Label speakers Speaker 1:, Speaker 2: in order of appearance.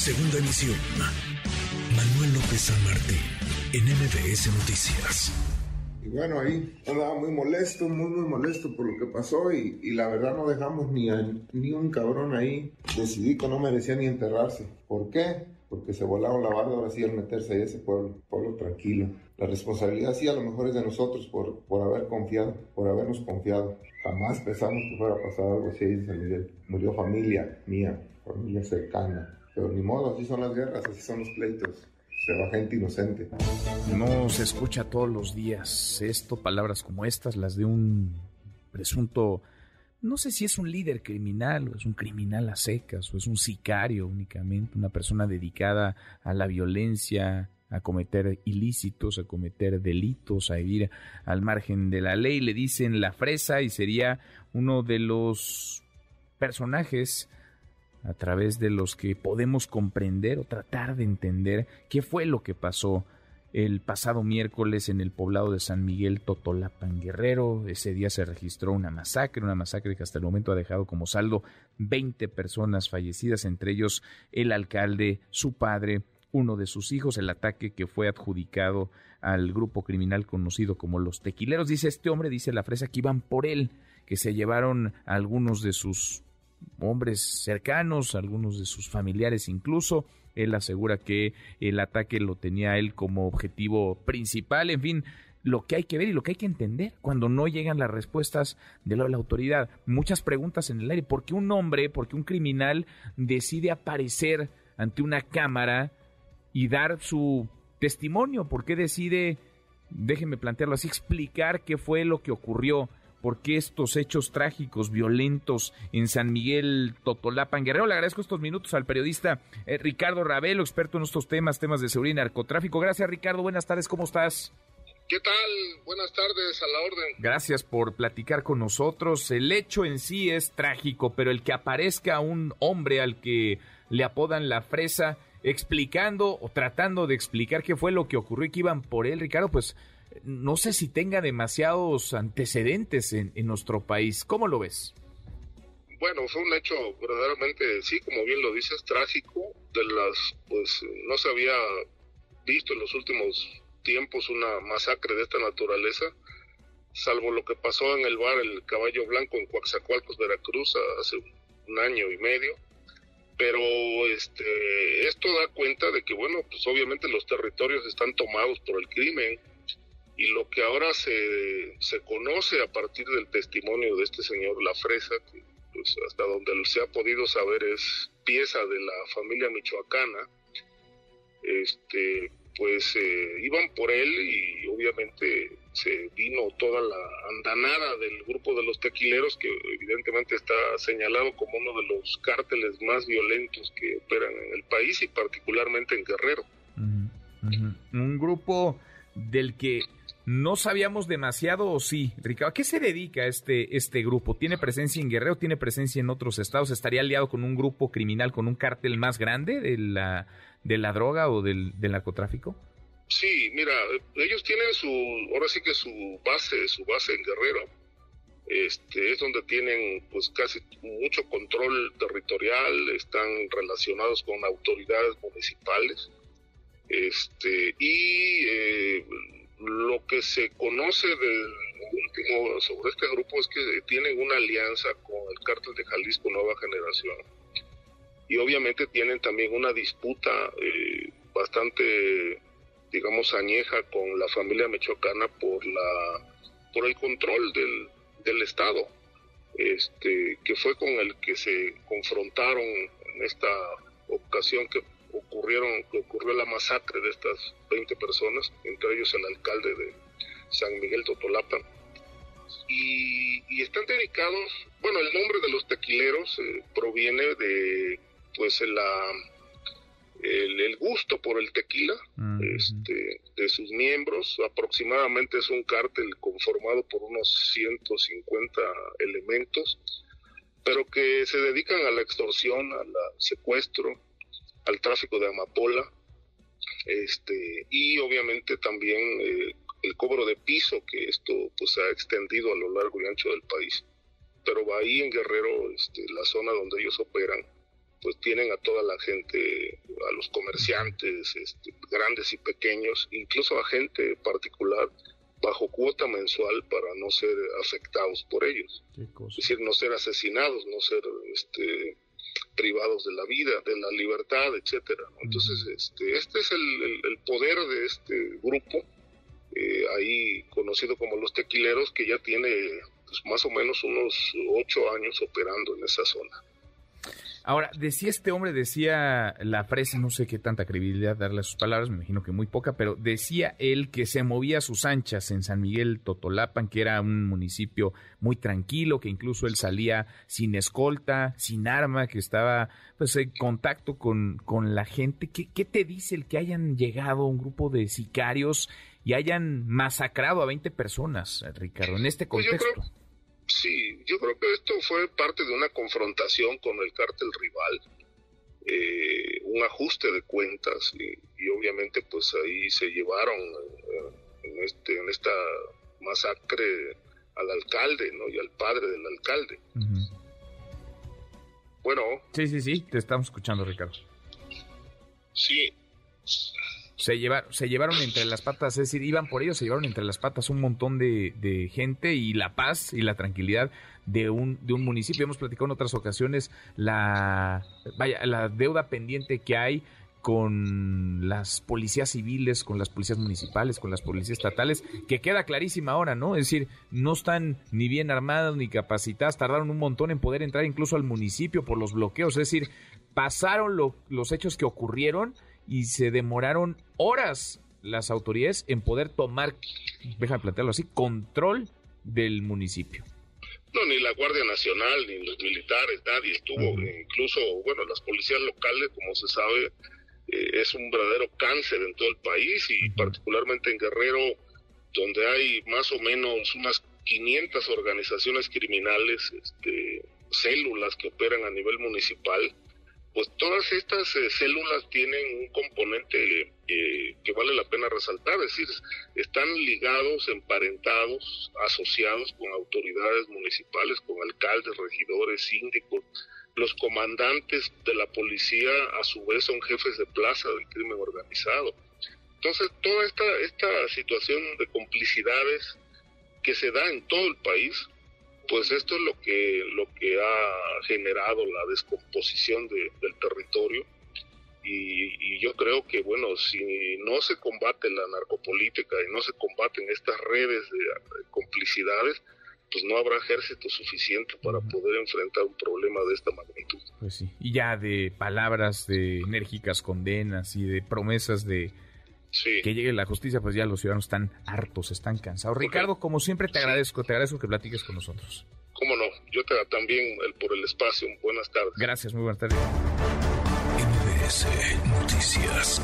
Speaker 1: Segunda emisión. Manuel López San Martín, en MBS Noticias.
Speaker 2: Y bueno, ahí andaba muy molesto, muy, muy molesto por lo que pasó y, y la verdad no dejamos ni, a, ni un cabrón ahí. Decidí que no merecía ni enterrarse. ¿Por qué? Porque se volaron la barda ahora sí al meterse ahí ese pueblo, pueblo tranquilo. La responsabilidad sí a lo mejor es de nosotros por, por haber confiado, por habernos confiado. Jamás pensamos que fuera a pasar algo así Miguel. Murió familia mía, familia cercana. Pero ni modo, así son las guerras, así son los pleitos se va gente inocente.
Speaker 3: No se escucha todos los días esto, palabras como estas, las de un presunto, no sé si es un líder criminal o es un criminal a secas o es un sicario únicamente, una persona dedicada a la violencia, a cometer ilícitos, a cometer delitos, a vivir al margen de la ley. Le dicen la fresa y sería uno de los personajes a través de los que podemos comprender o tratar de entender qué fue lo que pasó el pasado miércoles en el poblado de San Miguel Totolapan Guerrero. Ese día se registró una masacre, una masacre que hasta el momento ha dejado como saldo 20 personas fallecidas, entre ellos el alcalde, su padre, uno de sus hijos, el ataque que fue adjudicado al grupo criminal conocido como los tequileros. Dice este hombre, dice la fresa, que iban por él, que se llevaron a algunos de sus hombres cercanos, algunos de sus familiares incluso. Él asegura que el ataque lo tenía él como objetivo principal. En fin, lo que hay que ver y lo que hay que entender cuando no llegan las respuestas de la, autoridad. Muchas preguntas en el aire. ¿Por qué un hombre, por qué un criminal decide aparecer ante una cámara y dar su testimonio? ¿Por qué decide, déjenme plantearlo así, explicar qué fue lo que ocurrió? Por qué estos hechos trágicos, violentos en San Miguel Totolapan. Guerrero, le agradezco estos minutos al periodista eh, Ricardo Ravelo, experto en estos temas, temas de seguridad y narcotráfico. Gracias, Ricardo. Buenas tardes, ¿cómo estás?
Speaker 4: ¿Qué tal? Buenas tardes, a la orden.
Speaker 3: Gracias por platicar con nosotros. El hecho en sí es trágico, pero el que aparezca un hombre al que le apodan la fresa explicando o tratando de explicar qué fue lo que ocurrió y que iban por él, Ricardo, pues no sé si tenga demasiados antecedentes en, nuestro país. ¿Cómo lo ves?
Speaker 4: Bueno, fue un hecho verdaderamente, sí, como bien lo dices, trágico. De las, pues, no se había visto en los últimos tiempos una masacre de esta naturaleza, salvo lo que pasó en el bar El Caballo Blanco en Coaxacualcos, Veracruz, hace un año y medio. Pero este, esto da cuenta de que, bueno, pues obviamente los territorios están tomados por el crimen y lo que ahora se, se conoce a partir del testimonio de este señor La Fresa, que pues, hasta donde se ha podido saber es pieza de la familia michoacana, este, pues eh, iban por él y obviamente se vino toda la andanada del grupo de los tequileros que evidentemente está señalado como uno de los cárteles más violentos que operan en el país y particularmente en Guerrero.
Speaker 3: Un grupo del que no sabíamos demasiado o sí, Ricardo. ¿A qué se dedica este, este grupo? ¿Tiene presencia en Guerrero? ¿Tiene presencia en otros estados? ¿Estaría aliado con un grupo criminal, con un cártel más grande de la, de la droga o del, narcotráfico?
Speaker 4: Sí, mira, ellos tienen su, ahora sí que su base, su base en Guerrero. Este, es donde tienen pues casi mucho control territorial, están relacionados con autoridades municipales. Este, y eh, lo que se conoce del último sobre este grupo es que tienen una alianza con el cártel de Jalisco Nueva Generación y obviamente tienen también una disputa eh, bastante digamos añeja con la familia michoacana por la por el control del, del estado este que fue con el que se confrontaron en esta ocasión que ocurrieron, que ocurrió la masacre de estas 20 personas, entre ellos el alcalde de San Miguel Totolapa. Y, están dedicados, bueno, el nombre de los tequileros eh, proviene de, pues, la, el, gusto por el tequila este, de sus miembros. Aproximadamente es un cártel conformado por unos 150 elementos, pero que se dedican a la extorsión, al secuestro, al tráfico de amapola este y obviamente también eh, el cobro de piso que esto pues ha extendido a lo largo y ancho del país pero ahí en Guerrero este, la zona donde ellos operan pues tienen a toda la gente, a los comerciantes, este, grandes y pequeños, incluso a gente particular, bajo cuota mensual para no ser afectados por ellos. Es decir, no ser asesinados, no ser este, privados de la vida, de la libertad, etcétera. Entonces, este, este es el, poder de este grupo, eh, ahí conocido como los tequileros, que ya tiene pues, más o menos unos ocho años operando en esa zona.
Speaker 3: Ahora, decía este hombre, decía la fresa, no sé qué tanta credibilidad darle a sus palabras, me imagino que muy poca, pero decía él que se movía a sus anchas en San Miguel Totolapan, que era un municipio muy tranquilo, que incluso él salía sin escolta, sin arma, que estaba pues en contacto con, con la gente. ¿Qué, ¿Qué te dice el que hayan llegado un grupo de sicarios y hayan masacrado a 20 personas, Ricardo, en este pues contexto?
Speaker 4: Sí, yo creo que esto fue parte de una confrontación con el cártel rival, eh, un ajuste de cuentas y, obviamente pues ahí se llevaron eh, en, este, en esta masacre al alcalde ¿no? y al padre del alcalde. Bueno.
Speaker 3: Sí, sí, sí, te estamos escuchando Ricardo.
Speaker 4: Sí,
Speaker 3: se, llevaron, se llevaron entre las patas, es decir, iban por ellos, se llevaron entre las patas un montón de, gente y la paz y la tranquilidad de un, de un municipio. Hemos platicado en otras ocasiones la, vaya, la deuda pendiente que hay con las policías civiles, con las policías municipales, con las policías estatales, que queda clarísima ahora, ¿no? Es decir, no están ni bien armadas ni capacitadas, tardaron un montón en poder entrar incluso al municipio por los bloqueos, es decir, pasaron los hechos que ocurrieron y se demoraron horas las autoridades en poder tomar, déjame plantearlo así, control del municipio.
Speaker 4: No, ni la Guardia Nacional, ni los militares, nadie estuvo. Incluso, bueno, las policías locales, como se sabe, eh, es un verdadero cáncer en todo el país y particularmente en Guerrero, donde hay más o menos unas 500 organizaciones criminales, este, células que operan a nivel municipal pues todas estas eh, células tienen un componente eh, que vale la pena resaltar, es decir, están ligados, emparentados, asociados con autoridades municipales, con alcaldes, regidores, síndicos. Los comandantes de la policía a su vez son jefes de plaza del crimen organizado. Entonces, toda esta, esta situación de complicidades que se da en todo el país, pues esto es lo que, lo que ha generado la descomposición del territorio. Y, yo creo que, bueno, si no se combate la narcopolítica y no se combaten estas redes de, complicidades, pues no habrá ejército suficiente para poder enfrentar un problema de esta magnitud.
Speaker 3: Pues sí, y ya de palabras de enérgicas condenas y de promesas de que llegue la justicia, pues ya los ciudadanos están hartos, están cansados. Ricardo, como siempre, te agradezco, te agradezco que platiques con nosotros.
Speaker 4: Cómo no, yo te también el, por el espacio. Buenas tardes.
Speaker 3: Gracias, muy buenas tardes.
Speaker 1: Noticias.